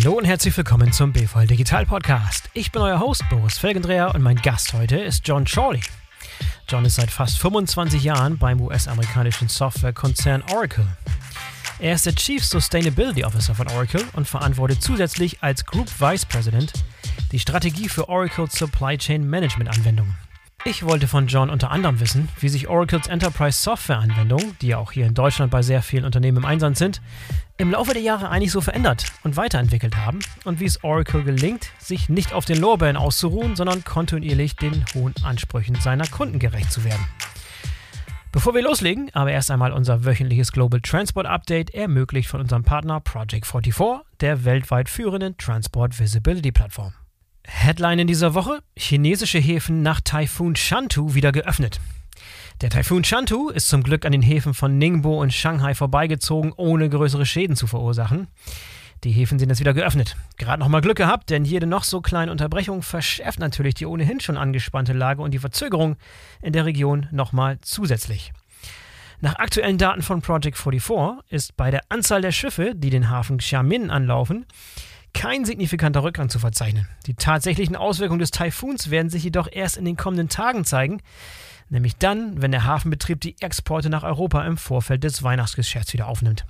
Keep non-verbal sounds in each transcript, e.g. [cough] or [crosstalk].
Hallo und herzlich willkommen zum BVL Digital Podcast. Ich bin euer Host Boris Felgendreher und mein Gast heute ist John Chorley. John ist seit fast 25 Jahren beim US-amerikanischen Softwarekonzern Oracle. Er ist der Chief Sustainability Officer von Oracle und verantwortet zusätzlich als Group Vice President die Strategie für Oracles Supply Chain Management Anwendungen. Ich wollte von John unter anderem wissen, wie sich Oracles Enterprise Software Anwendungen, die ja auch hier in Deutschland bei sehr vielen Unternehmen im Einsatz sind, im Laufe der Jahre eigentlich so verändert und weiterentwickelt haben und wie es Oracle gelingt, sich nicht auf den Lorbeeren auszuruhen, sondern kontinuierlich den hohen Ansprüchen seiner Kunden gerecht zu werden. Bevor wir loslegen, aber erst einmal unser wöchentliches Global Transport Update, ermöglicht von unserem Partner Project 44, der weltweit führenden Transport Visibility Plattform. Headline in dieser Woche: Chinesische Häfen nach Taifun Shantou wieder geöffnet. Der Taifun Shantou ist zum Glück an den Häfen von Ningbo und Shanghai vorbeigezogen, ohne größere Schäden zu verursachen. Die Häfen sind jetzt wieder geöffnet. Gerade nochmal Glück gehabt, denn jede noch so kleine Unterbrechung verschärft natürlich die ohnehin schon angespannte Lage und die Verzögerung in der Region nochmal zusätzlich. Nach aktuellen Daten von Project 44 ist bei der Anzahl der Schiffe, die den Hafen Xiamen anlaufen, kein signifikanter Rückgang zu verzeichnen. Die tatsächlichen Auswirkungen des Taifuns werden sich jedoch erst in den kommenden Tagen zeigen, nämlich dann, wenn der Hafenbetrieb die Exporte nach Europa im Vorfeld des Weihnachtsgeschäfts wieder aufnimmt.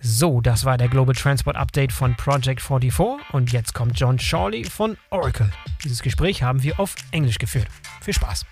So, das war der Global Transport Update von Project 44 und jetzt kommt John Shawley von Oracle. Dieses Gespräch haben wir auf Englisch geführt. Viel Spaß.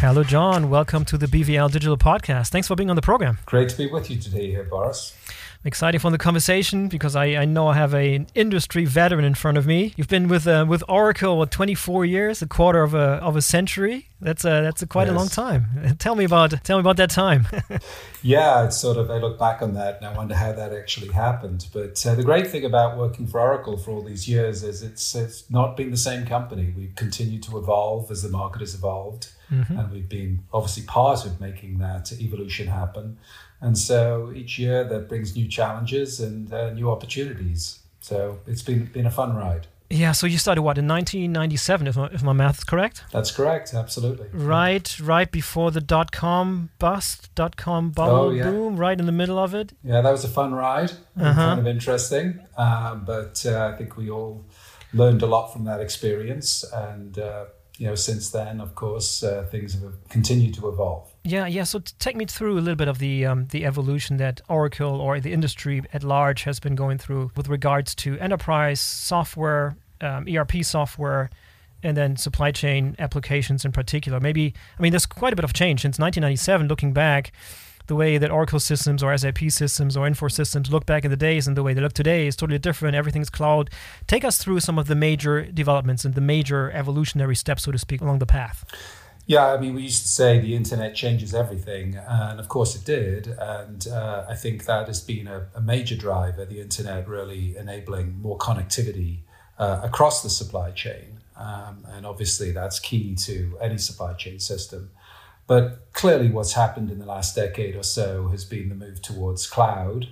Hello, John. Welcome to the BVL Digital Podcast. Thanks for being on the program. Great to be with you today here, Boris. I'm excited for the conversation because I, I know I have a, an industry veteran in front of me. You've been with uh, with Oracle what 24 years, a quarter of a of a century. That's a that's a quite yes. a long time. [laughs] Tell me about tell me about that time. [laughs] yeah, it's sort of I look back on that and I wonder how that actually happened. But uh, the great thing about working for Oracle for all these years is it's it's not been the same company. We've continued to evolve as the market has evolved, mm-hmm. and we've been obviously part of making that evolution happen. And so each year that brings new challenges and uh, new opportunities. So it's been been a fun ride. Yeah, so you started what in 1997, if my, if my math is correct. That's correct, absolutely. Right, right before the dot com bust, dot com bubble oh, yeah. boom, right in the middle of it. Yeah, that was a fun ride, uh-huh. kind of interesting. Um, but uh, I think we all learned a lot from that experience, and uh, you know, since then, of course, uh, things have continued to evolve. Yeah, yeah. So take me through a little bit of the um, the evolution that Oracle or the industry at large has been going through with regards to enterprise software, um, ERP software, and then supply chain applications in particular. Maybe I mean, there's quite a bit of change since 1997. Looking back, the way that Oracle systems or SAP systems or Infor systems look back in the days and the way they look today is totally different. Everything's cloud. Take us through some of the major developments and the major evolutionary steps, so to speak, along the path. Yeah, I mean, we used to say the internet changes everything, and of course it did. And uh, I think that has been a, a, major driver, the internet really enabling more connectivity uh, across the supply chain. Um, and obviously, that's key to any supply chain system. But clearly, what's happened in the last decade or so has been the move towards cloud.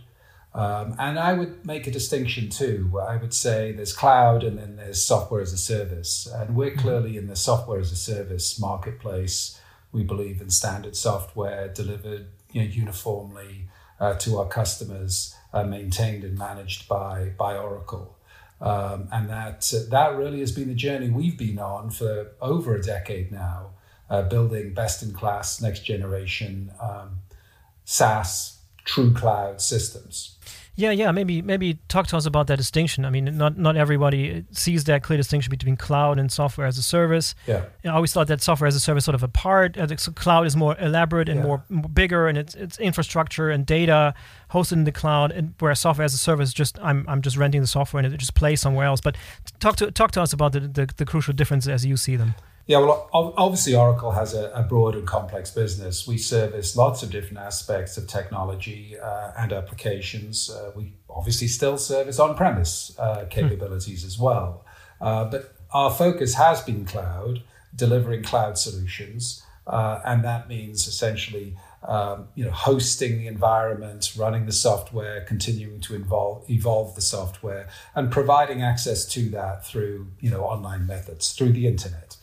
Um, and I would make a distinction too. I would say there's cloud and then there's software as a service. And we're mm-hmm. clearly in the software as a service marketplace. We believe in standard software delivered you know, uniformly uh, to our customers, uh, maintained and managed by, by Oracle. Um, and that, uh, that really has been the journey we've been on for over a decade now uh, building best in class, next generation um, SaaS true cloud systems. Yeah, yeah. Maybe maybe talk to us about that distinction. I mean, not not everybody sees that clear distinction between cloud and software as a service. Yeah. I always thought that software as a service sort of apart. Uh, so cloud is more elaborate and yeah. more, more, bigger, and it's it's infrastructure and data hosted in the cloud. And where software as a service, just I'm I'm just renting the software and it just plays somewhere else. But talk to talk to us about the the, the crucial differences as you see them. Yeah, well, obviously, Oracle has a, a, broad and complex business. We service lots of different aspects of technology uh, and applications. Uh, we obviously still service on premise uh, hmm. capabilities as well. Uh, but our focus has been cloud, delivering cloud solutions. Uh, and that means essentially um, you know, hosting the environment, running the software, continuing to involve, evolve the software, and providing access to that through you know, online methods, through the internet.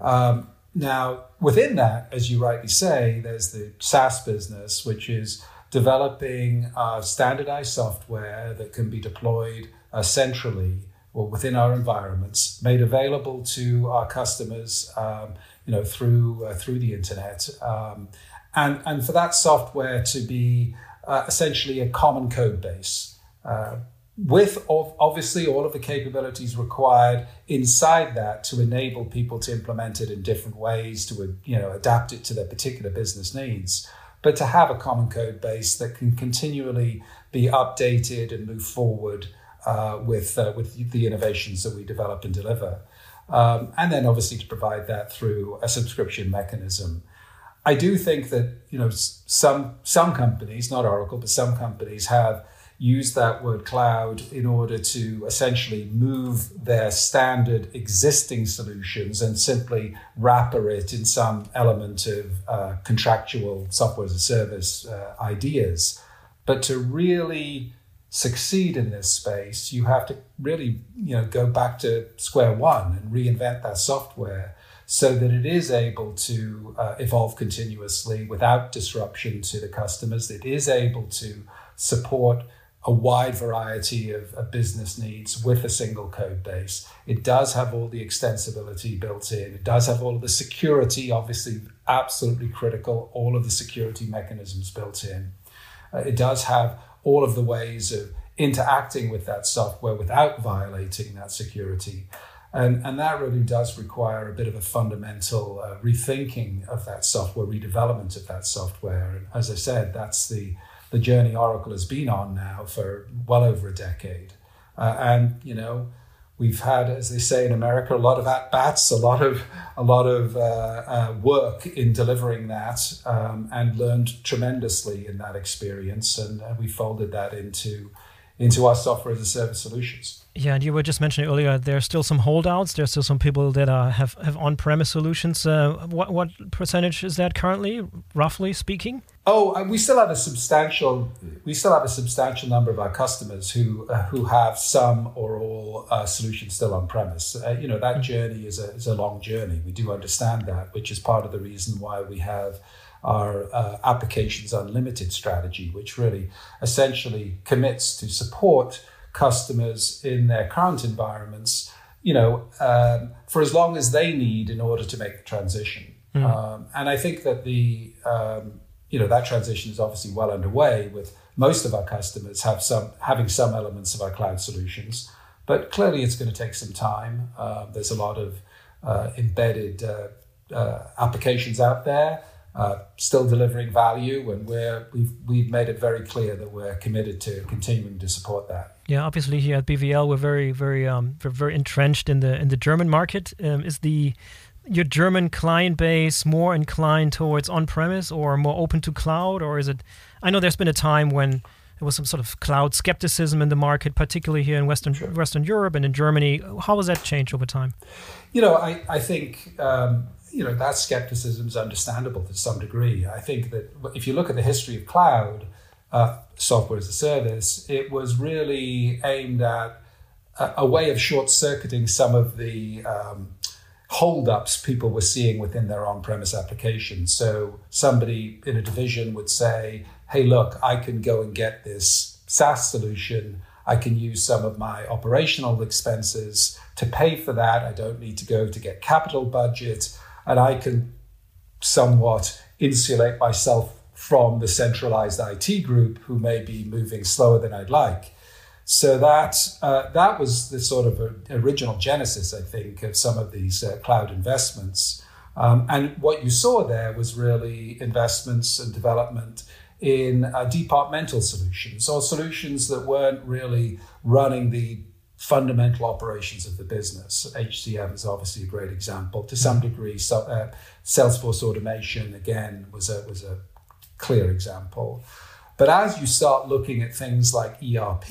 Um, now, within that, as you rightly say, there's the SaaS business, which is developing uh, standardized software that can be deployed uh, centrally or within our environments, made available to our customers, um, you know, through uh, through the internet, um, and and for that software to be uh, essentially a common code base. With obviously all of the capabilities required inside that to enable people to implement it in different ways to you know adapt it to their particular business needs. But to have a common code base that can continually be updated and move forward uh, with uh, with the innovations that we develop and deliver. Um, and then obviously to provide that through a subscription mechanism. I do think that you know some some companies not Oracle but some companies have use that word cloud in order to essentially move their standard existing solutions and simply wrapper it in some element of uh, contractual software as a service uh, ideas. But to really succeed in this space, you have to really you know go back to square one and reinvent that software so that it is able to uh, evolve continuously without disruption to the customers. It is able to support a wide variety of, of, business needs with a single code base. It does have all the extensibility built in. It does have all of the security, obviously, absolutely critical, all of the security mechanisms built in. Uh, it does have all of the ways of interacting with that software without violating that security. And, and that really does require a bit of a fundamental uh, rethinking of that software, redevelopment of that software. And as I said, that's the the journey Oracle has been on now for well over a decade. Uh, and, you know, we've had, as they say in America, a lot of at bats, a lot of a lot of uh, uh, work in delivering that, um, and learned tremendously in that experience. And uh, we folded that into into our software as a service solutions. Yeah, and you were just mentioning earlier there are still some holdouts. There's still some people that are, have have on-premise solutions. Uh, what what percentage is that currently, roughly speaking? Oh, uh, we still have a substantial we still have a substantial number of our customers who uh, who have some or all uh, solutions still on premise. Uh, you know that mm-hmm. journey is a is a long journey. We do understand that, which is part of the reason why we have our uh, applications unlimited strategy, which really essentially commits to support customers in their current environments, you know, um, for as long as they need in order to make the transition. Mm. Um, and I think that the um, you know that transition is obviously well underway with most of our customers have some having some elements of our cloud solutions, but clearly it's going to take some time. Uh, there's a lot of uh, embedded uh, uh applications out there uh, still delivering value, and we're we've we've made it very clear that we're committed to continuing to support that. Yeah, obviously here at BVL we're very very um we're very entrenched in the in the German market. Um, is the your German client base more inclined towards on-premise or more open to cloud, or is it? I know there's been a time when there was some sort of cloud skepticism in the market, particularly here in Western sure. Western Europe and in Germany. How has that changed over time? You know, I I think um, you know that skepticism is understandable to some degree. I think that if you look at the history of cloud uh, software as a service, it was really aimed at a, a way of short circuiting some of the um, holdups people were seeing within their on-premise applications. So somebody in a division would say, "Hey, look, I can go and get this SaaS solution." I can use some of my operational expenses to pay for that. I don't need to go to get capital budget and I can somewhat insulate myself from the centralized IT group who may be moving slower than I'd like. So that uh, that was the sort of original genesis, I think, of some of these uh, cloud investments. Um, and what you saw there was really investments and development in uh, departmental solutions or solutions that weren't really running the fundamental operations of the business. HCM is obviously a great example. To some degree, so, uh, Salesforce automation again was a was a clear example. But as you start looking at things like ERP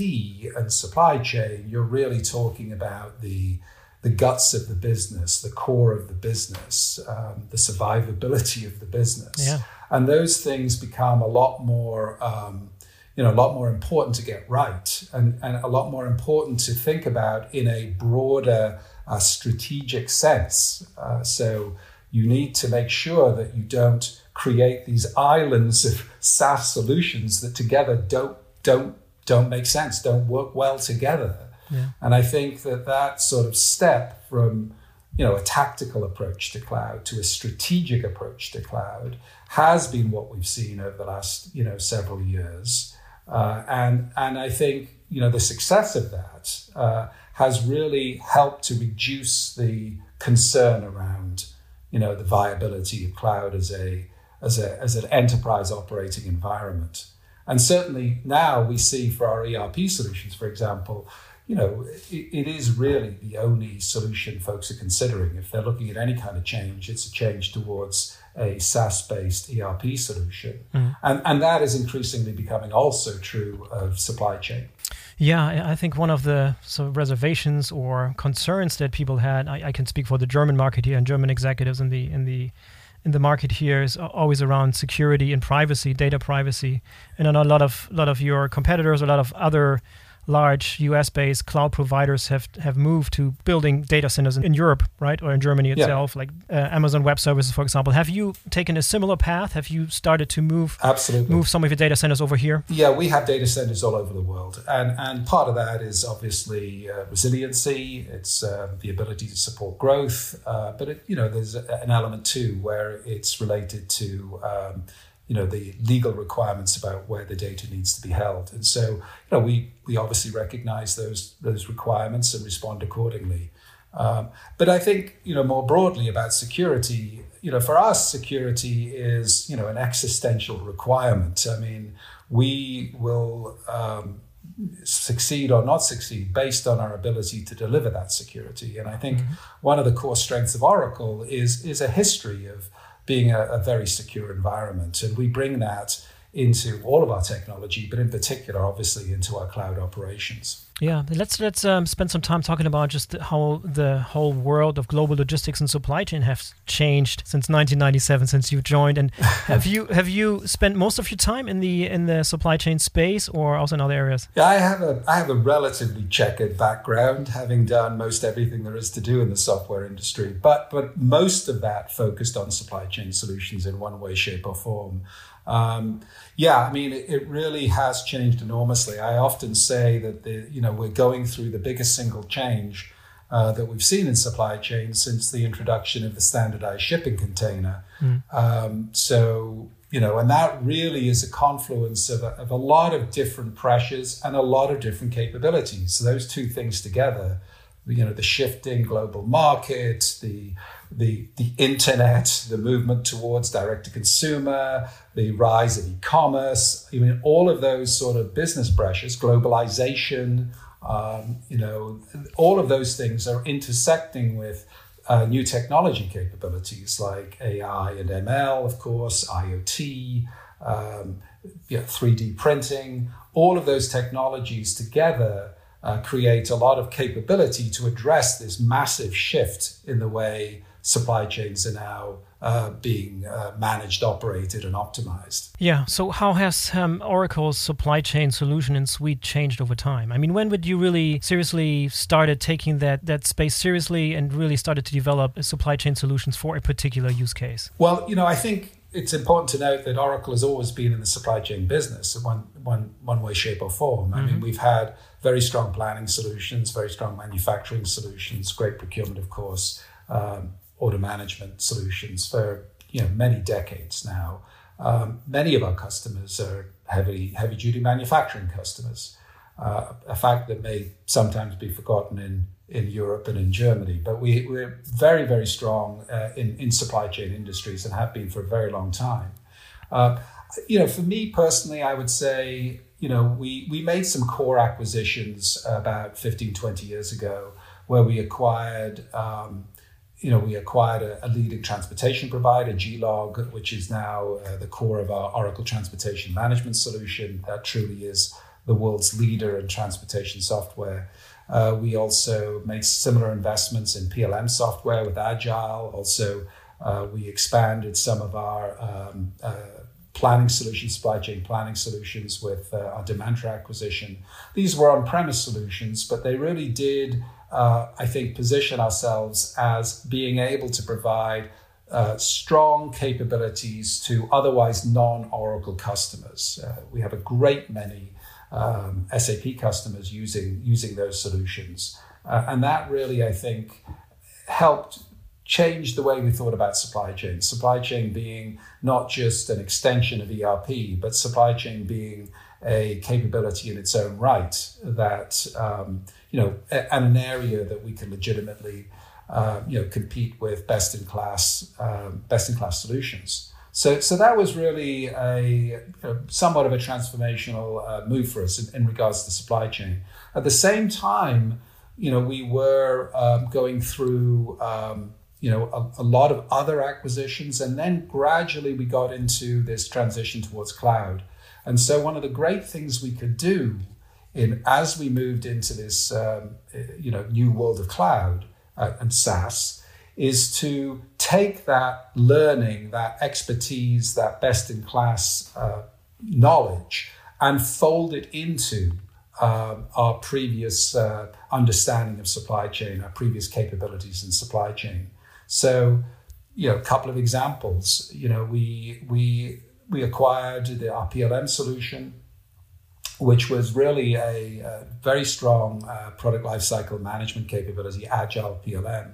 and supply chain, you're really talking about the the guts of the business, the core of the business, um, the survivability of the business, yeah. and those things become a lot more. Um, you know, a lot more important to get right and, and a lot more important to think about in a broader uh, strategic sense. Uh, so you need to make sure that you don't create these islands of SaaS solutions that together don't don't don't make sense, don't work well together. Yeah. And I think that that sort of step from you know a tactical approach to cloud to a strategic approach to cloud has been what we've seen over the last you know several years, uh, and and I think you know the success of that uh, has really helped to reduce the concern around you know the viability of cloud as a as a as an enterprise operating environment. And certainly now we see for our ERP solutions, for example, you know, it, it is really the only solution folks are considering. If they're looking at any kind of change, it's a change towards a SaaS based ERP solution. Mm. And, and that is increasingly becoming also true of supply chain. Yeah, I think one of the so reservations or concerns that people had, I, I, can speak for the German market here and German executives in the in the in the market here is always around security and privacy, data privacy, and a lot of lot of your competitors, a lot of other large US-based cloud providers have have moved to building data centers in, in Europe, right, or in Germany itself, yeah. like uh, Amazon Web Services, for example. Have you taken a similar path? Have you started to move absolutely move some of your data centers over here? Yeah, we have data centers all over the world, and and part of that is obviously uh, resiliency. It's uh, the ability to support growth, uh, but it, you know there's an element too where it's related to um, you know the legal requirements about where the data needs to be held. And so you know we we obviously recognize those those requirements and respond accordingly. Um, but i think you know more broadly about security you know for us security is you know an existential requirement. I mean we will um, succeed or not succeed based on our ability to deliver that security. And i think mm-hmm. one of the core strengths of oracle is is a history of being a, a very secure environment. And we bring that into all of our technology, but in particular, obviously, into our cloud operations. Yeah, let's let's um, spend some time talking about just how the whole world of global logistics and supply chain has changed since 1997, since you joined. And [laughs] have you have you spent most of your time in the in the supply chain space, or also in other areas? Yeah, I have a I have a relatively checkered background, having done most everything there is to do in the software industry. But but most of that focused on supply chain solutions in one way, shape, or form. Um, yeah, I mean, it, it, really has changed enormously. I often say that the, you know we're going through the biggest single change uh, that we've seen in supply chain since the introduction of the standardized shipping container. Mm. Um, so you know, and that really is a confluence of a, of a lot of different pressures and a lot of different capabilities. So those two things together, you know, the shifting global market, the the the internet, the movement towards direct to consumer, the rise of e-commerce, I mean, all of those sort of business pressures, globalization, um, you know, all of those things are intersecting with uh, new technology capabilities like AI and ML, of course, IoT, um, you know, 3D printing. All of those technologies together uh, create a lot of capability to address this massive shift in the way supply chains are now uh, being uh, managed, operated, and optimized. Yeah. So, how has um, Oracle's supply chain solution and suite changed over time? I mean, when would you really seriously started taking that that space seriously and really started to develop supply chain solutions for a particular use case? Well, you know, I think it's important to note that Oracle has always been in the supply chain business in one, one, one way, shape, or form. I mm-hmm. mean, we've had very strong planning solutions, very strong manufacturing solutions, great procurement, of course. Um, order management solutions for you know many decades now. Um, many of our customers are heavy heavy duty manufacturing customers, uh, a fact that may sometimes be forgotten in in Europe and in Germany. But we, we're very very strong uh, in in supply chain industries and have been for a very long time. Uh, you know, for me personally, I would say you know we we made some core acquisitions about 15 20 years ago where we acquired um, you know, we acquired a, a, leading transportation provider, G-Log, which is now uh, the core of our Oracle Transportation Management solution. That truly is the world's leader in transportation software. Uh, we also made similar investments in PLM software with Agile. Also, uh, we expanded some of our um, uh, planning solutions, supply chain planning solutions with uh, our Demantra acquisition. These were on premise solutions, but they really did uh, I think, position ourselves as being able to provide uh, strong capabilities to otherwise non Oracle customers. Uh, we have a great many um, SAP customers using, using those solutions. Uh, and that really, I think, helped change the way we thought about supply chain. Supply chain being not just an extension of ERP, but supply chain being a capability in its own right that, um, you know, and an area that we can legitimately uh, you know, compete with best in class, um, best in class solutions. So, so that was really a, a somewhat of a transformational uh, move for us in, in, regards to supply chain. At the same time, you know, we were um, going through, um, you know, a, a, lot of other acquisitions, and then gradually we got into this transition towards cloud. And so, one of the great things we could do in as we moved into this, um, you know, new world of cloud uh, and SaaS is to take that learning, that expertise, that best in class uh, knowledge, and fold it into um, our previous uh, understanding of supply chain, our previous capabilities in supply chain. So, you know, a couple of examples. You know, we we we acquired the RPLM solution which was really a, a very strong uh, product lifecycle management capability, agile PLM.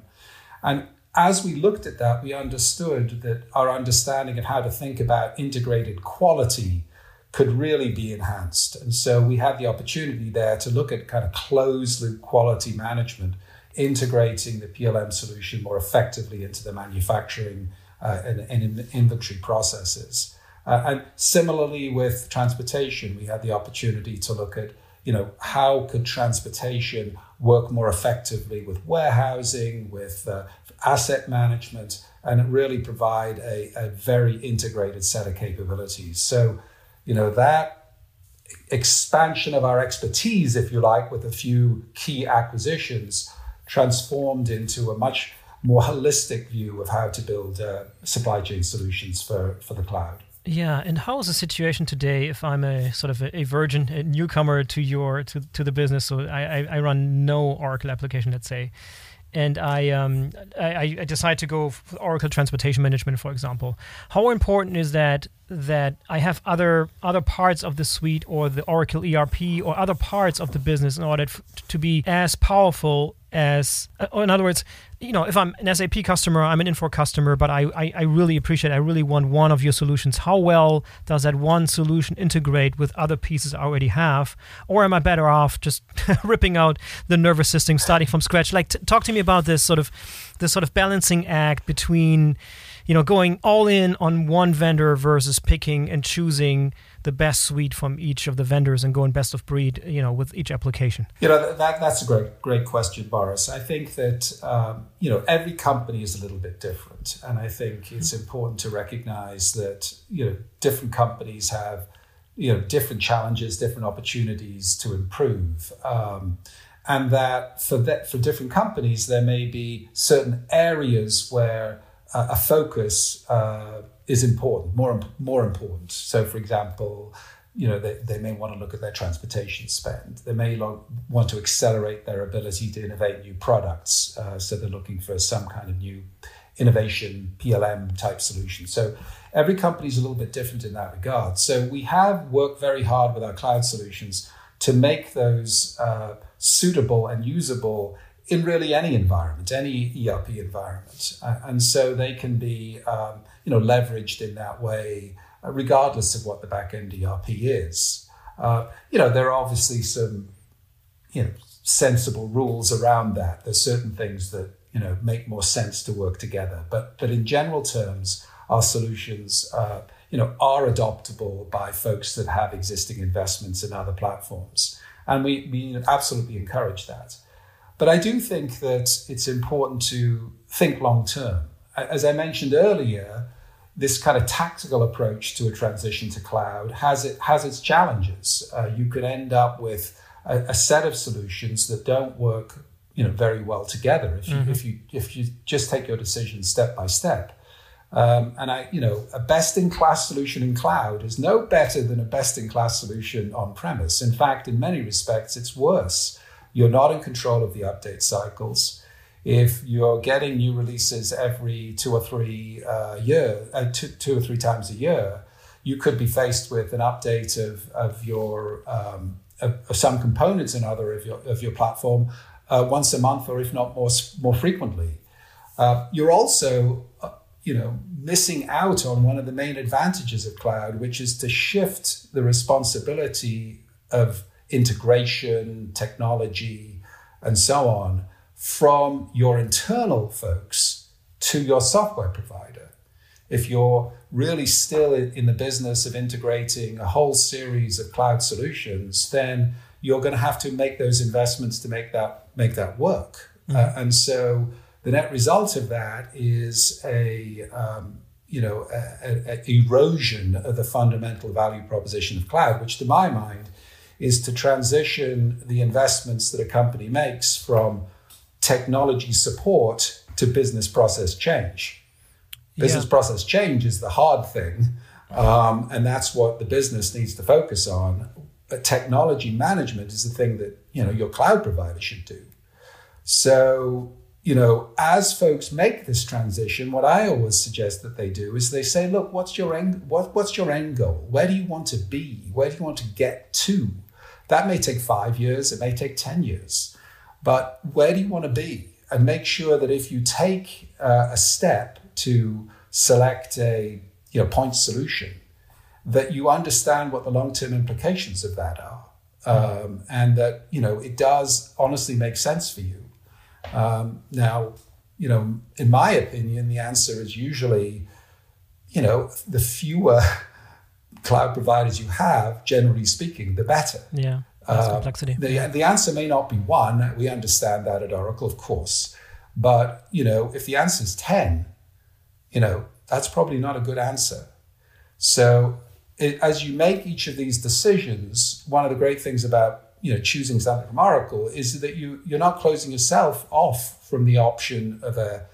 And as we looked at that, we understood that our understanding of how to think about integrated quality could really be enhanced. And so we had the opportunity there to look at kind of closed loop quality management, integrating the PLM solution more effectively into the manufacturing uh, and, and inventory processes. Uh, and similarly with transportation, we had the opportunity to look at, you know, how could transportation work more effectively with warehousing, with uh, asset management, and really provide a, a very integrated set of capabilities. So, you know, that expansion of our expertise, if you like, with a few key acquisitions, transformed into a much more holistic view of how to build uh, supply chain solutions for, for the cloud. Yeah, and how is the situation today if I'm a sort of a, a virgin a newcomer to your to, to the business? So I, I, I run no Oracle application, let's say, and I um I, I decide to go Oracle Transportation Management, for example. How important is that that I have other other parts of the suite or the Oracle ERP or other parts of the business in order to be as powerful as, uh, in other words, you know, if I'm an SAP customer, I'm an Infor customer, but I, I, I, really appreciate, I really want one of your solutions. How well does that one solution integrate with other pieces I already have? Or am I better off just [laughs] ripping out the nervous system, starting from scratch? Like, t- talk to me about this sort of, this sort of balancing act between, you know, going all in on one vendor versus picking and choosing the best suite from each of the vendors and going best of breed, you know, with each application? You know, that, that's a great, great question, Boris. I think that, um, you know, every company is a little bit different. And I think it's important to recognize that, you know, different companies have, you know, different challenges, different opportunities to improve. Um, and that for that for different companies, there may be certain areas where uh, a focus uh, is important, more more important. So, for example, you know they, they may want to look at their transportation spend. They may lo- want to accelerate their ability to innovate new products. Uh, so they're looking for some kind of new innovation PLM type solution. So every company is a little bit different in that regard. So we have worked very hard with our cloud solutions to make those uh, suitable and usable in really any environment, any ERP environment, and so they can be um, you know leveraged in that way, uh, regardless of what the backend ERP is. Uh, you know, there are obviously some you know sensible rules around that. There's certain things that you know make more sense to work together, but but in general terms, our solutions. Uh, you know, are adoptable by folks that have existing investments in other platforms. And we, we absolutely encourage that. But I do think that it's important to think long term. As I mentioned earlier, this kind of tactical approach to a transition to cloud has it has its challenges. Uh, you could end up with a, a, set of solutions that don't work, you know, very well together if you mm-hmm. if you if you just take your decisions step by step. Um, and I, you know, a best in class solution in cloud is no better than a best in class solution on premise. In fact, in many respects, it's worse. You're not in control of the update cycles. if you're getting new releases every two or three uh, year, uh, two, two or three times a year, you could be faced with an update of, of your um, of, some components and other of your of your platform uh, once a month, or if not more more frequently. Uh, you're also uh, you know missing out on one of the main advantages of cloud, which is to shift the responsibility of integration, technology, and so on from your internal folks to your software provider. If you're really still in the business of integrating a whole series of cloud solutions, then you're going to have to make those investments to make that make that work. Mm-hmm. Uh, and so the net result of that is a um, you know a, a erosion of the fundamental value proposition of cloud, which to my mind is to transition the investments that a company makes from technology support to business process change. Business yeah. process change is the hard thing, um, and that's what the business needs to focus on. But technology management is the thing that you know your cloud provider should do. So you know, as folks make this transition, what I always suggest that they do is they say, look, what's your end what, what's your end goal? Where do you want to be? Where do you want to get to? That may take five years, it may take 10 years. But where do you want to be? And make sure that if you take uh, a step to select a you know, point solution, that you understand what the long-term implications of that are, um, and that you know it does honestly make sense for you. Um, now, you know, in my opinion, the answer is usually, you know, the fewer [laughs] cloud providers you have, generally speaking, the better. Yeah. Uh, complexity. The, the answer may not be one. We understand that at Oracle, of course. But, you know, if the answer is 10, you know, that's probably not a good answer. So it, as you make each of these decisions, one of the great things about you know choosing something from Oracle is that you you're not closing yourself off from the option of a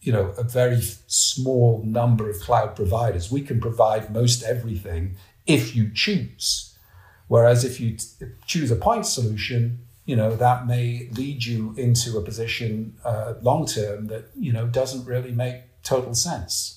you know a very small number of cloud providers. We can provide most everything if you choose. Whereas if you t- choose a point solution, you know that may lead you into a position uh, long term that you know doesn't really make total sense.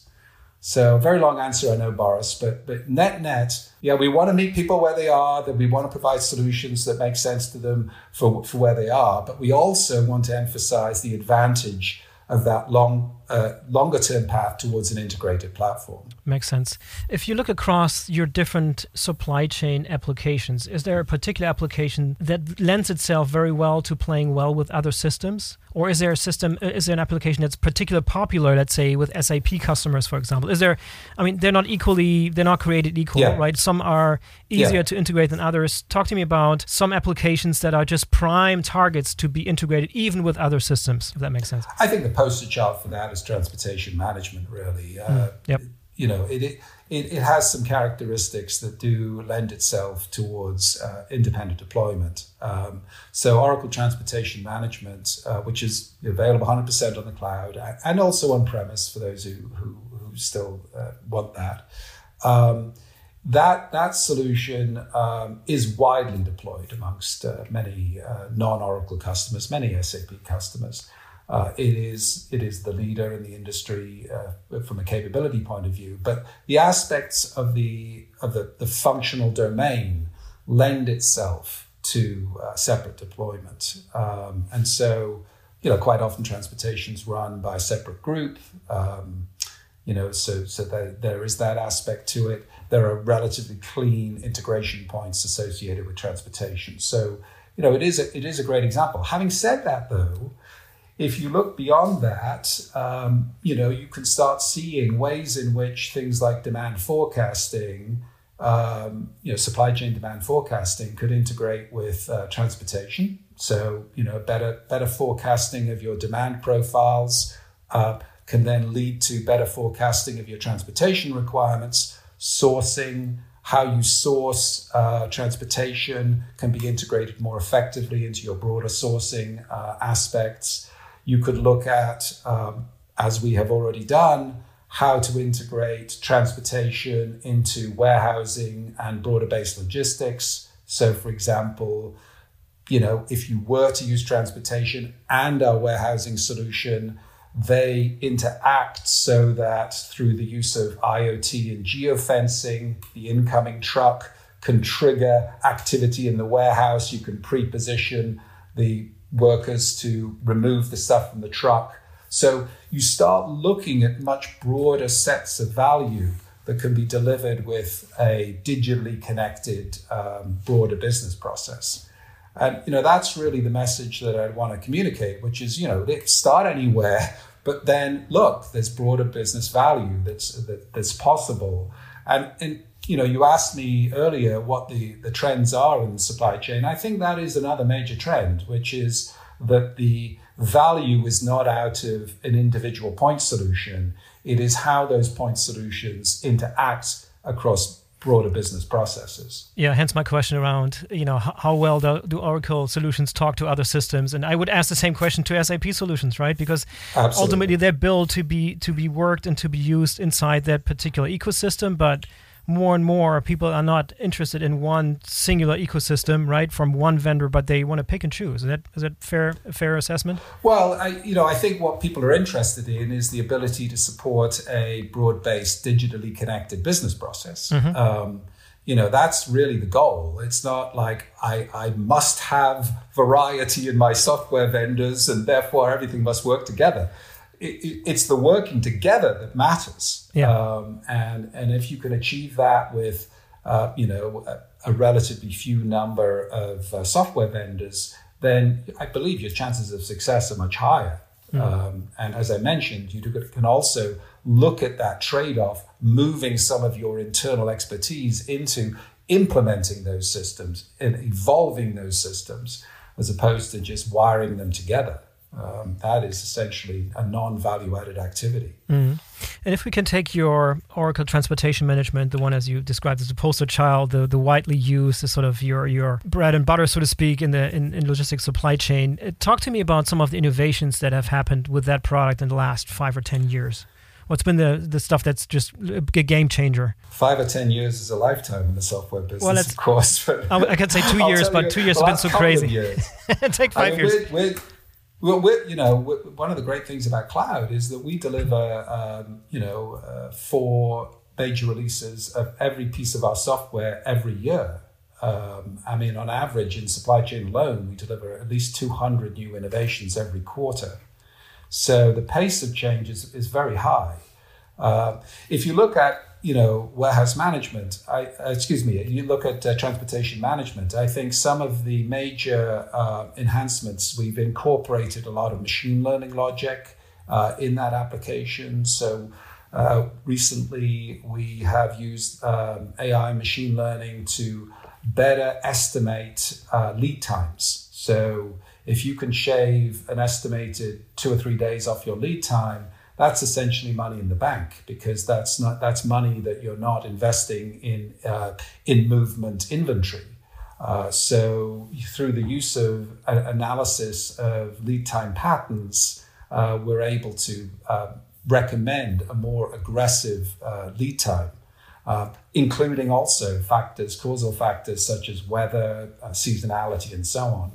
So very long answer, I know, Boris, but but net net, yeah, we want to meet people where they are. That we want to provide solutions that make sense to them for for where they are. But we also want to emphasize the advantage of that long, uh, longer term path towards an integrated platform. Makes sense. If you look across your different supply chain applications, is there a particular application that lends itself very well to playing well with other systems? Or is there a system, uh, is there an application that's particularly popular, let's say with SAP customers, for example? Is there, I mean, they're not equally, they're not created equal, yeah. right? Some are easier yeah. to integrate than others. Talk to me about some applications that are just prime targets to be integrated even with other systems, if that makes sense. I think the poster child for that is transportation management, really. Uh, mm. Yep. You know, it, it, it, has some characteristics that do lend itself towards uh, independent deployment. Um, so, Oracle Transportation Management, uh, which is available 100% on the cloud and also on premise for those who, who, who still uh, want that. Um, that that solution um, is widely deployed amongst uh, many uh, non-Oracle customers, many SAP customers. Uh, it is it is the leader in the industry uh, from a capability point of view, but the aspects of the of the, the functional domain lend itself to uh, separate deployment, um, and so you know quite often transportation's run by a separate group. Um, you know, so so there, there is that aspect to it. There are relatively clean integration points associated with transportation. So you know, it is a, it is a great example. Having said that, though if you look beyond that, um, you know, you can start seeing ways in which things like demand forecasting, um, you know, supply chain demand forecasting could integrate with uh, transportation. So, you know, better better forecasting of your demand profiles uh, can then lead to better forecasting of your transportation requirements, sourcing. How you source uh, transportation can be integrated more effectively into your broader sourcing uh, aspects. You could look at, um, as we have already done, how to integrate transportation into warehousing and broader based logistics. So, for example, you know, if you were to use transportation and our warehousing solution, they interact so that through the use of IoT and geofencing, the incoming truck can trigger activity in the warehouse. You can pre position the workers to remove the stuff from the truck. So you start looking at much broader sets of value that can be delivered with a digitally connected, um, broader business process. And you know that's really the message that I want to communicate, which is you know start anywhere, but then look, there's broader business value that's that, that's possible. And and you know you asked me earlier what the the trends are in the supply chain. I think that is another major trend, which is that the value is not out of an individual point solution. It is how those point solutions interact across broader business processes. Yeah, hence my question around, you know, how, how well do, do, Oracle solutions talk to other systems? And I would ask the same question to SAP solutions, right? Because Absolutely. ultimately they're built to be to be worked and to be used inside that particular ecosystem, but more and more people are not interested in one singular ecosystem, right, from one vendor, but they want to pick and choose. Is that is that fair a fair assessment? Well, I, you know, I think what people are interested in is the ability to support a broad-based, digitally connected business process. Mm-hmm. Um, you know, that's really the goal. It's not like I, I must have variety in my software vendors and therefore everything must work together it, it's the working together that matters. Yeah. Um, and and if you can achieve that with uh, you know a, a, relatively few number of uh, software vendors, then I believe your chances of success are much higher. Mm. Um, and as I mentioned, you can also look at that trade-off, moving some of your internal expertise into implementing those systems and evolving those systems, as opposed to just wiring them together um, that is essentially a non-value added activity. Mm. And if we can take your Oracle Transportation Management, the one as you described as the poster child, the, the widely used, the sort of your your bread and butter, so to speak, in the in, in logistics supply chain. Uh, talk to me about some of the innovations that have happened with that product in the last five or ten years. What's been the, the stuff that's just a game changer? Five or ten years is a lifetime in the software business, well, of course. [laughs] But I, could say two years, but two years have been so crazy. [laughs] Take five I mean, years. We're, we're, well, you know, one of the great things about cloud is that we deliver, um, you know, uh, four major releases of every piece of our software every year. Um, I mean, on average, in supply chain alone, we deliver at least 200 new innovations every quarter. So the pace of change is, is very high. Uh, if you look at you know warehouse management. I uh, excuse me you look at uh, transportation management. I think some of the major uh, enhancements we've incorporated a lot of machine learning logic uh, in that application. So uh, recently we have used um, ai machine learning to better estimate uh, lead times. So if you can shave an estimated two or three days off your lead time that's essentially money in the bank because that's not that's money that you're not investing in uh, in movement inventory. Uh, so through the use of analysis of lead time patterns, uh, we're able to uh, recommend a more aggressive uh, lead time. Uh, including also factors, causal factors such as weather, seasonality, and so on.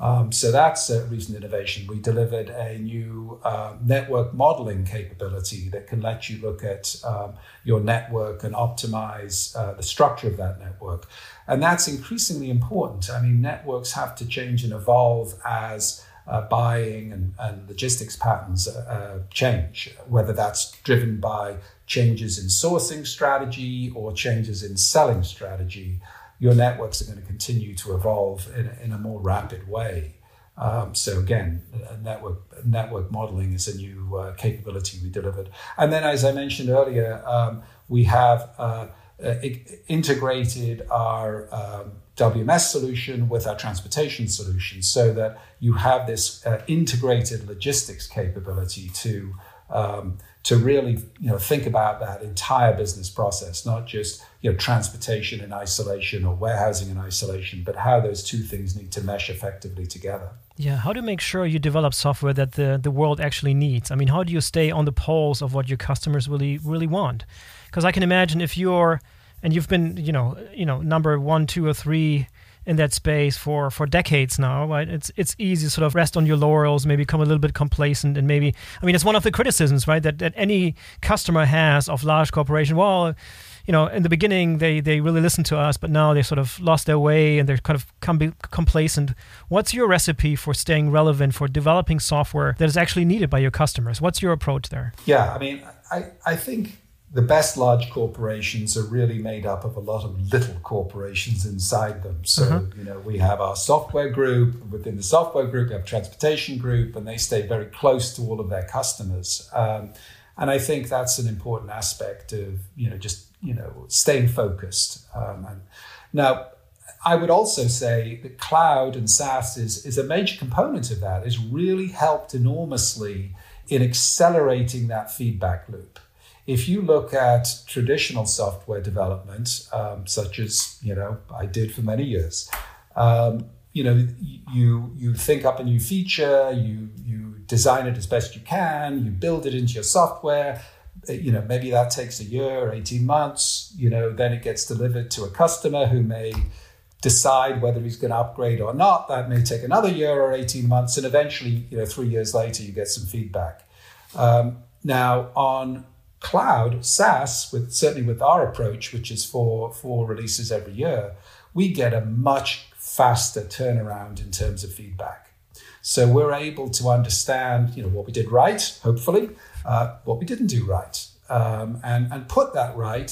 Um, so that's a recent innovation. We delivered a new uh, network modeling capability that can let you look at um, your network and optimize uh, the structure of that network. And that's increasingly important. I mean, networks have to change and evolve as uh, buying and, and, logistics patterns uh, change, whether that's driven by changes in sourcing strategy or changes in selling strategy your networks are going to continue to evolve in, in a more rapid way. Um, so again, network network modeling is a new uh, capability we delivered. And then, as I mentioned earlier, um, we have uh, uh, integrated our um, WMS solution with our transportation solution, so that you have this uh, integrated logistics capability to um, to really you know think about that entire business process, not just you know transportation in isolation or warehousing in isolation, but how those two things need to mesh effectively together. Yeah, how to make sure you develop software that the the world actually needs? I mean, how do you stay on the pulse of what your customers really really want? Because I can imagine if you're and you've been you know you know number one, two, or three in that space for for decades now, right? It's it's easy to sort of rest on your laurels, maybe become a little bit complacent, and maybe I mean it's one of the criticisms, right, that that any customer has of large corporation. Well, you know, in the beginning they they really listened to us, but now they sort of lost their way and they're kind of com- complacent. What's your recipe for staying relevant for developing software that is actually needed by your customers? What's your approach there? Yeah, I mean, I I think the best large corporations are really made up of a lot of little corporations inside them. So, uh-huh. you know, we have our software group. Within the software group, we have transportation group, and they stay very close to all of their customers. Um, and I think that's an important aspect of, you know, just, you know, staying focused. Um, and now, I would also say that cloud and SaaS is, is a major component of that. It's really helped enormously in accelerating that feedback loop if you look at traditional software development, um, such as you know I did for many years, um, you know you you think up a new feature, you you design it as best you can, you build it into your software. Uh, you know maybe that takes a year, or eighteen months. You know then it gets delivered to a customer who may decide whether he's going to upgrade or not. That may take another year or eighteen months, and eventually you know three years later you get some feedback. Um, now on cloud SaaS, with certainly with our approach, which is for four releases every year, we get a much faster turnaround in terms of feedback. So we're able to understand, you know, what we did right, hopefully, uh, what we didn't do right, um, and and put that right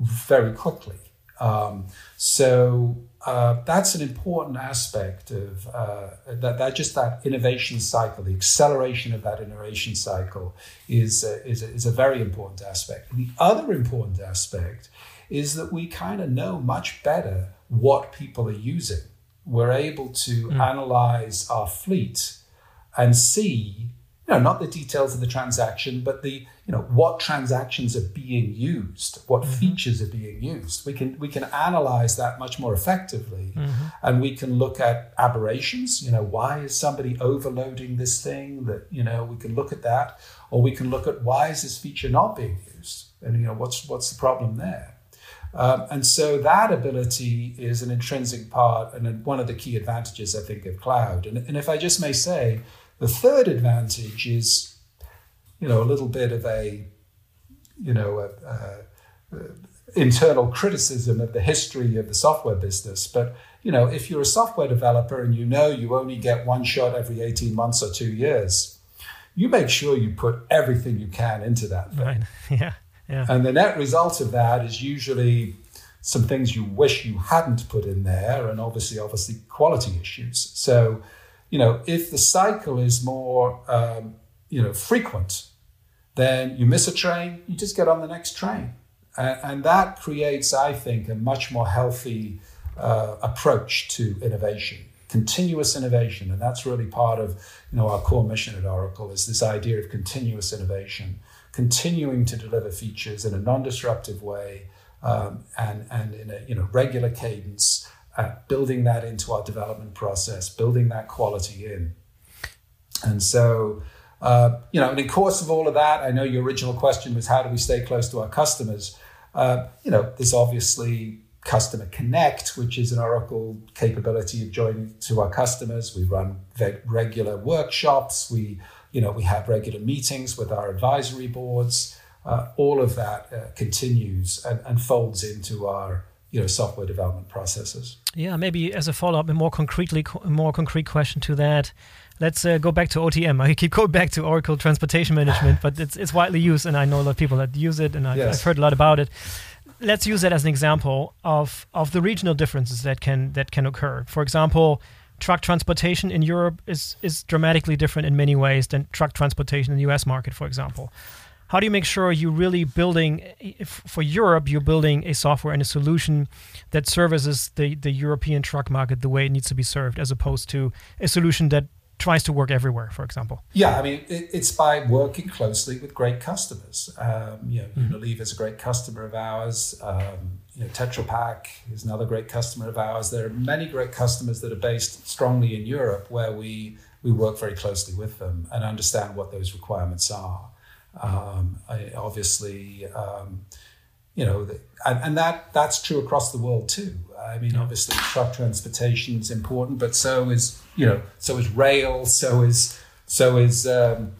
very quickly. Um, so uh, that's an important aspect of uh, that, that. Just that innovation cycle, the acceleration of that innovation cycle, is uh, is, a, is a very important aspect. The other important aspect is that we kind of know much better what people are using. We're able to mm. analyze our fleet and see you know, not the details of the transaction, but the, you know, what transactions are being used, what mm-hmm. features are being used. We can we can analyze that much more effectively, mm-hmm. and we can look at aberrations. You know, why is somebody overloading this thing? That you know, we can look at that, or we can look at why is this feature not being used, and you know, what's what's the problem there. Um, and so that ability is an intrinsic part and one of the key advantages, I think, of cloud. And, and if I just may say, the third advantage is, you know, a little bit of a, you know, a, a, a internal criticism of the history of the software business. But you know, if you're a software developer and you know you only get one shot every 18 months or two years, you make sure you put everything you can into that thing. Right. [laughs] Yeah. Yeah. And the net result of that is usually some things you wish you hadn't put in there, and obviously, obviously, quality issues. So, you know, if the cycle is more, um, you know, frequent, then you miss a train, you just get on the next train. And, and that creates, I think, a much more healthy uh, approach to innovation, continuous innovation. And that's really part of, you know, our core mission at Oracle is this idea of continuous innovation, continuing to deliver features in a non-disruptive way um, and, and in a, you know, regular cadence at building that into our development process, building that quality in. And so, uh, you know, and in course of all of that, I know your original question was how do we stay close to our customers? Uh, you know, there's obviously Customer Connect, which is an Oracle capability of joining to our customers. We run regular workshops. We, you know, we have regular meetings with our advisory boards. Uh, all of that uh, continues and, and folds into our you know software development processes. Yeah, maybe as a follow up, a more concretely, a more concrete question to that. Let's uh, go back to OTM. [laughs] I keep going back to Oracle Transportation Management, [laughs] but it's it's widely used, and I know a lot of people that use it, and I've, yes. I've heard a lot about it. Let's use that as an example of of the regional differences that can that can occur. For example, truck transportation in Europe is is dramatically different in many ways than truck transportation in the U.S. market, for example how do you make sure you're really building for Europe? You're building a software and a solution that services the the European truck market the way it needs to be served, as opposed to a solution that tries to work everywhere, for example? Yeah, I mean, it, it's by working closely with great customers. Um, you know, mm-hmm. Unilever is a great customer of ours. Um, you know, Tetra Pak is another great customer of ours. There are many great customers that are based strongly in Europe where we we work very closely with them and understand what those requirements are. Um, I, obviously, um, you know, and, and, that that's true across the world too. I mean, obviously, truck transportation is important, but so is you know, so is rail, so is so is um,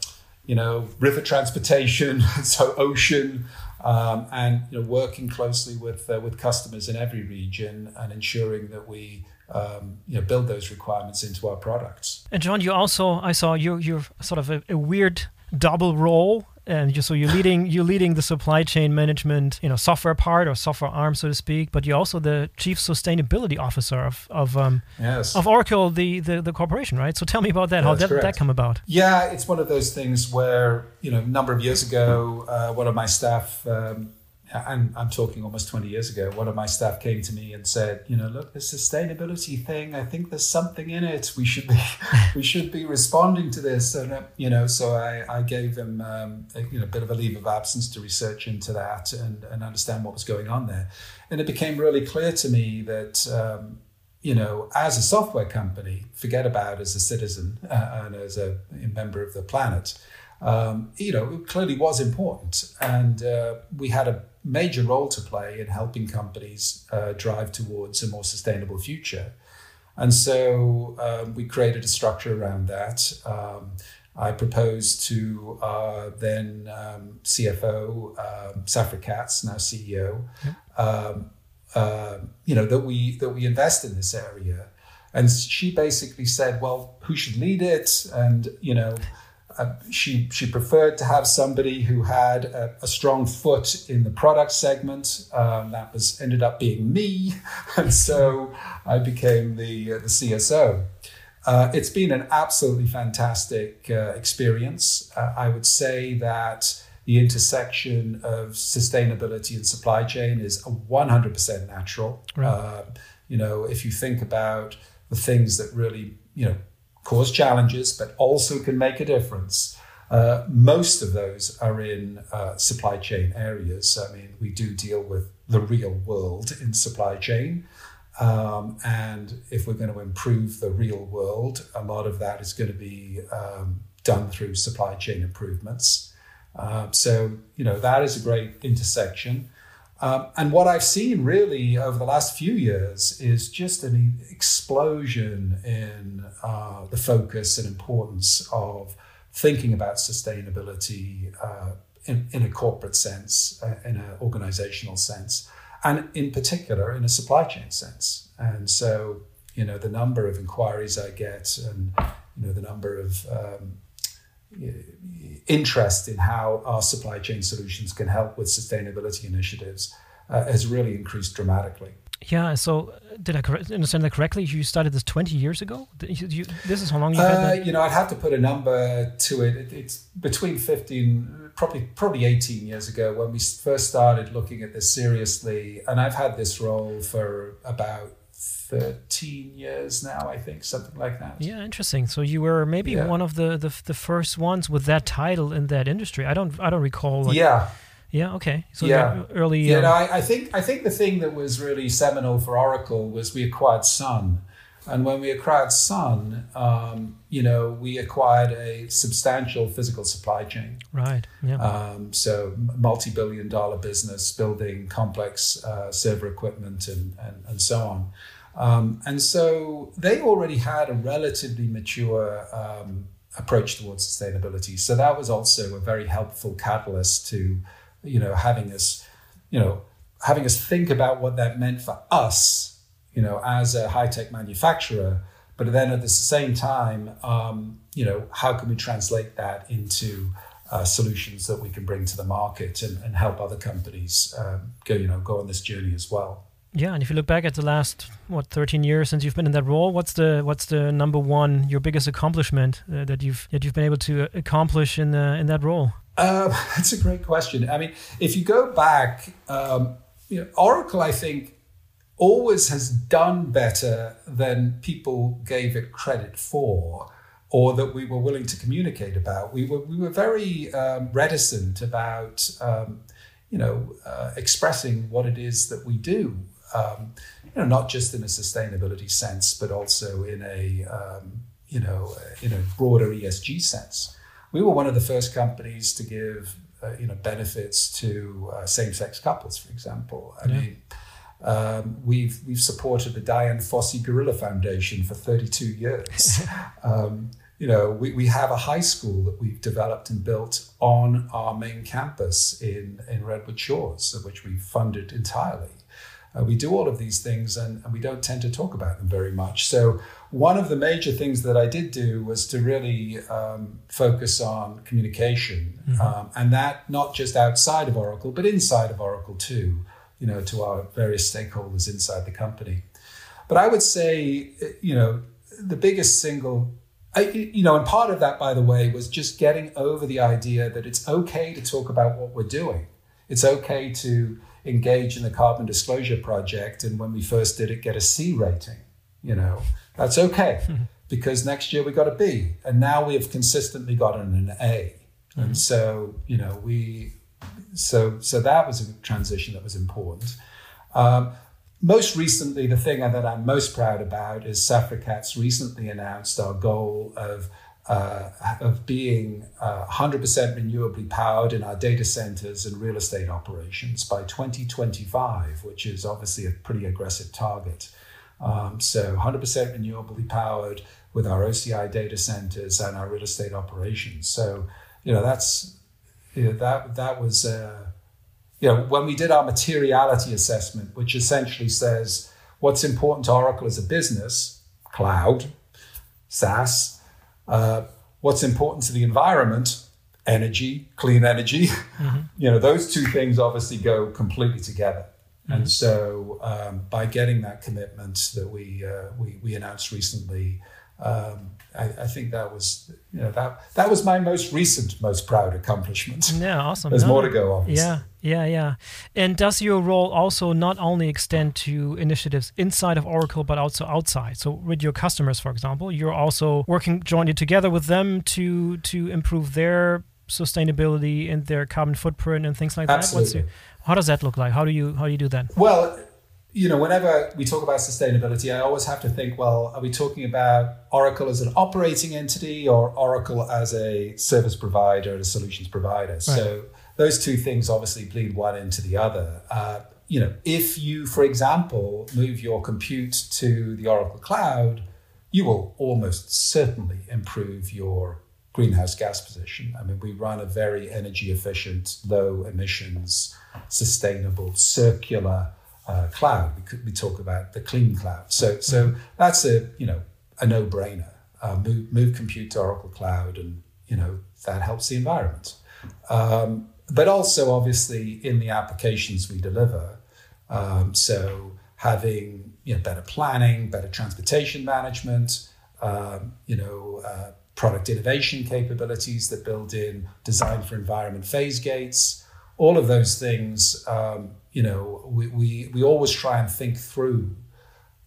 you know, river transportation, [laughs] so ocean, um, and you know, working closely with uh, with customers in every region and ensuring that we um, you know build those requirements into our products. And John, you also I saw you you're sort of a, a weird double role and you, so you're leading you're leading the supply chain management you know software part or software arm so to speak but you're also the chief sustainability officer of of um, yes. of Oracle the, the the corporation right? So tell me about that how did that come about. Yeah it's one of those things where you know a number of years ago uh, one of my staff um, and I'm talking almost 20 years ago, one of my staff came to me and said, you know, look, the sustainability thing, I think there's something in it. We should be, [laughs] we should be responding to this. And, uh, you know, so I, I gave him, um, a, you know, a bit of a leave of absence to research into that and, and understand what was going on there. And it became really clear to me that, um, you know, as a software company, forget about as a citizen uh, and as a member of the planet, um, you know, it clearly was important. And uh, we had a major role to play in helping companies uh, drive towards a more sustainable future. And so um, we created a structure around that. Um, I proposed to then um, CFO, um, Safra Catz, now CEO, um, uh, you know, that we that we invest in this area. And she basically said, well, who should lead it? And, you know, uh, she she preferred to have somebody who had a, a strong foot in the product segment. Um, that was ended up being me, [laughs] and so I became the uh, the CSO. Uh, it's been an absolutely fantastic uh, experience. Uh, I would say that the intersection of sustainability and supply chain is 100% natural. Right. you know, if you think about the things that really you know cause challenges, but also can make a difference. Uh, most of those are in uh, supply chain areas. I mean, we do deal with the real world in supply chain. Um, and if we're going to improve the real world, a lot of that is going to be um, done through supply chain improvements. Uh, so, you know, that is a great intersection. Um, and what I've seen really over the last few years is just an explosion in uh, the focus and importance of thinking about sustainability uh, in, in, a corporate sense, uh, in an organizational sense, and in particular in a supply chain sense. And so, you know, the number of inquiries I get and, you know, the number of um, interest in how our supply chain solutions can help with sustainability initiatives uh, has really increased dramatically. Yeah. So, uh, did I understand that correctly? You started this 20 years ago. You, this is how long you've had that? Uh, you know, I'd have to put a number to it. it. It's between 15, probably probably 18 years ago when we first started looking at this seriously. And I've had this role for about 13 years now, I think, something like that. Yeah, interesting. So you were maybe yeah. one of the, the the first ones with that title in that industry. I don't I don't recall. Like, yeah. Yeah. Okay. So yeah. early. Yeah. Um, no, I, I, think I think the thing that was really seminal for Oracle was we acquired Sun, and when we acquired Sun, um, you know, we acquired a substantial physical supply chain. Right. Yeah. Um, so multi-billion-dollar business building complex uh, server equipment and, and and so on. Um, and so they already had a relatively mature um, approach towards sustainability. So that was also a very helpful catalyst to you know, having us, you know, having us think about what that meant for us, you know, as a high tech manufacturer. But then at the same time, um, you know, how can we translate that into uh, solutions that we can bring to the market and, and help other companies um, go, you know, go on this journey as well. Yeah, and if you look back at the last what 13 years since you've been in that role, what's the what's the number one your biggest accomplishment uh, that you've that you've been able to accomplish in uh, in that role? Uh, [laughs] that's a great question. I mean, if you go back, um, you know, Oracle, I think, always has done better than people gave it credit for, or that we were willing to communicate about. We were we were very um, reticent about, um, you know, uh, expressing what it is that we do. Um, you know, not just in a sustainability sense, but also in a um, you know in a broader ESG sense we were one of the first companies to give uh, you know benefits to uh, same-sex couples, for example. I yeah. mean, Um, we've we've supported the Dian Fossey Gorilla Foundation for 32 years. [laughs] um, you know, we, we have a high school that we've developed and built on our main campus in, in Redwood Shores, which we funded entirely. Uh, we do all of these things and, and, we don't tend to talk about them very much. So, one of the major things that I did do was to really um, focus on communication, mm-hmm. um, and that not just outside of Oracle, but inside of Oracle too, you know, to our various stakeholders inside the company. But I would say, you know, the biggest single I, you know, and part of that, by the way, was just getting over the idea that it's okay to talk about what we're doing. It's okay to engage in the Carbon Disclosure Project, and when we first did it, get a C rating. You know, that's okay mm-hmm. because next year we got a B, and now we have consistently gotten an A. Mm-hmm. And so, you know, we so so that was a transition that was important. Um, most recently, the thing that I'm most proud about is Safra Catz recently announced our goal of uh, of being uh, 100% renewably powered in our data centers and real estate operations by 2025, which is obviously a pretty aggressive target. Um, so 100% renewably powered with our OCI data centers and our real estate operations. So, you know, that's you know, that that was. Uh, you know, when we did our materiality assessment, which essentially says what's important to Oracle as a business, cloud, SaaS, uh, what's important to the environment, energy, clean energy, mm-hmm. [laughs] you know, those two things obviously go completely together. Mm-hmm. And so, um, by getting that commitment that we uh, we, we announced recently, um, I, I, think that was you know that that was my most recent most proud accomplishment. [laughs] Yeah, awesome. There's no, more to go, obviously. Yeah, yeah, yeah. And does your role also not only extend to initiatives inside of Oracle but also outside? So with your customers, for example, you're also working jointly together with them to to improve their sustainability and their carbon footprint and things like Absolutely. that. What's your, how does that look like? How do you how do you do that? Well you know, whenever we talk about sustainability, I always have to think, well, are we talking about Oracle as an operating entity or Oracle as a service provider, and a solutions provider? Right. So those two things obviously bleed one into the other. Uh, you know, if you, for example, move your compute to the Oracle cloud, you will almost certainly improve your greenhouse gas position. I mean, we run a very energy efficient, low emissions, sustainable, circular uh, cloud. We, could, we talk about the clean cloud. So so that's a you know a no brainer. Uh, move move compute to Oracle Cloud, and you know that helps the environment. Um, but also obviously in the applications we deliver. Um, so having you know better planning, better transportation management, um, you know. Uh, product innovation capabilities that build in design for environment phase gates, all of those things um, you know, we, we, we always try and think through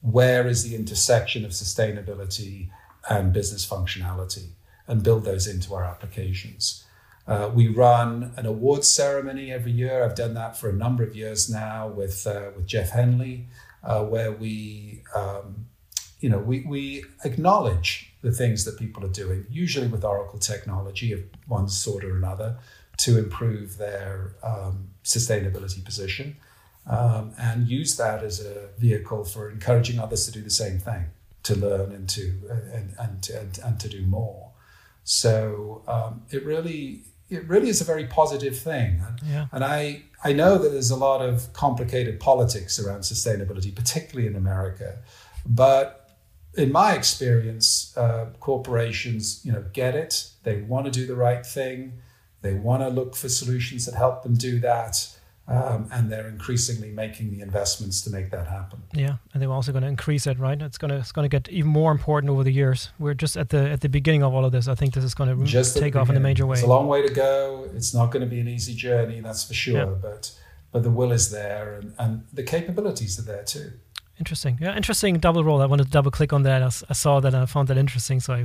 where is the intersection of sustainability and business functionality and build those into our applications. Uh, we run an awards ceremony every year. I've done that for a number of years now with uh, with Jeff Henley, uh, where we um, you know we, we acknowledge the things that people are doing, usually with Oracle technology of one sort or another, to improve their um, sustainability position um, and use that as a vehicle for encouraging others to do the same thing, to learn and to and and and, and to do more. So um, it really it really is a very positive thing. Yeah. And I I know that there's a lot of complicated politics around sustainability, particularly in America, but in my experience, uh, corporations, you know, get it. They want to do the right thing. They want to look for solutions that help them do that. Um, and they're increasingly making the investments to make that happen. Yeah, and they're also going to increase it, right? It's going to it's going to get even more important over the years. We're just at the at the beginning of all of this. I think this is going to just take off in a major way. It's a long way to go. It's not going to be an easy journey, that's for sure. Yeah. But but the will is there, and, and the capabilities are there too. Interesting. Yeah, interesting double role. I wanted to double click on that. I, I saw that and I found that interesting, so I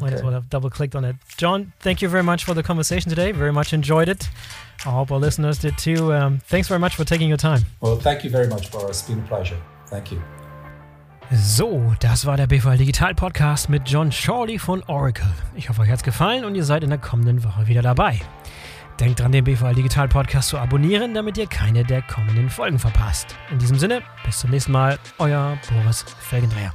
might okay. as well have double clicked on it. John, thank you very much for the conversation today. Very much enjoyed it. I hope our listeners did too. Um, thanks very much for taking your time. Well, thank you very much, Boris. It's been a pleasure. Thank you. So, das war der BVL Digital Podcast mit John Chorley von Oracle. Ich hoffe, euch hat's gefallen und ihr seid in der kommenden Woche wieder dabei. Denkt dran, den BVL Digital Podcast zu abonnieren, damit ihr keine der kommenden Folgen verpasst. In diesem Sinne, bis zum nächsten Mal, euer Boris Felgendreher.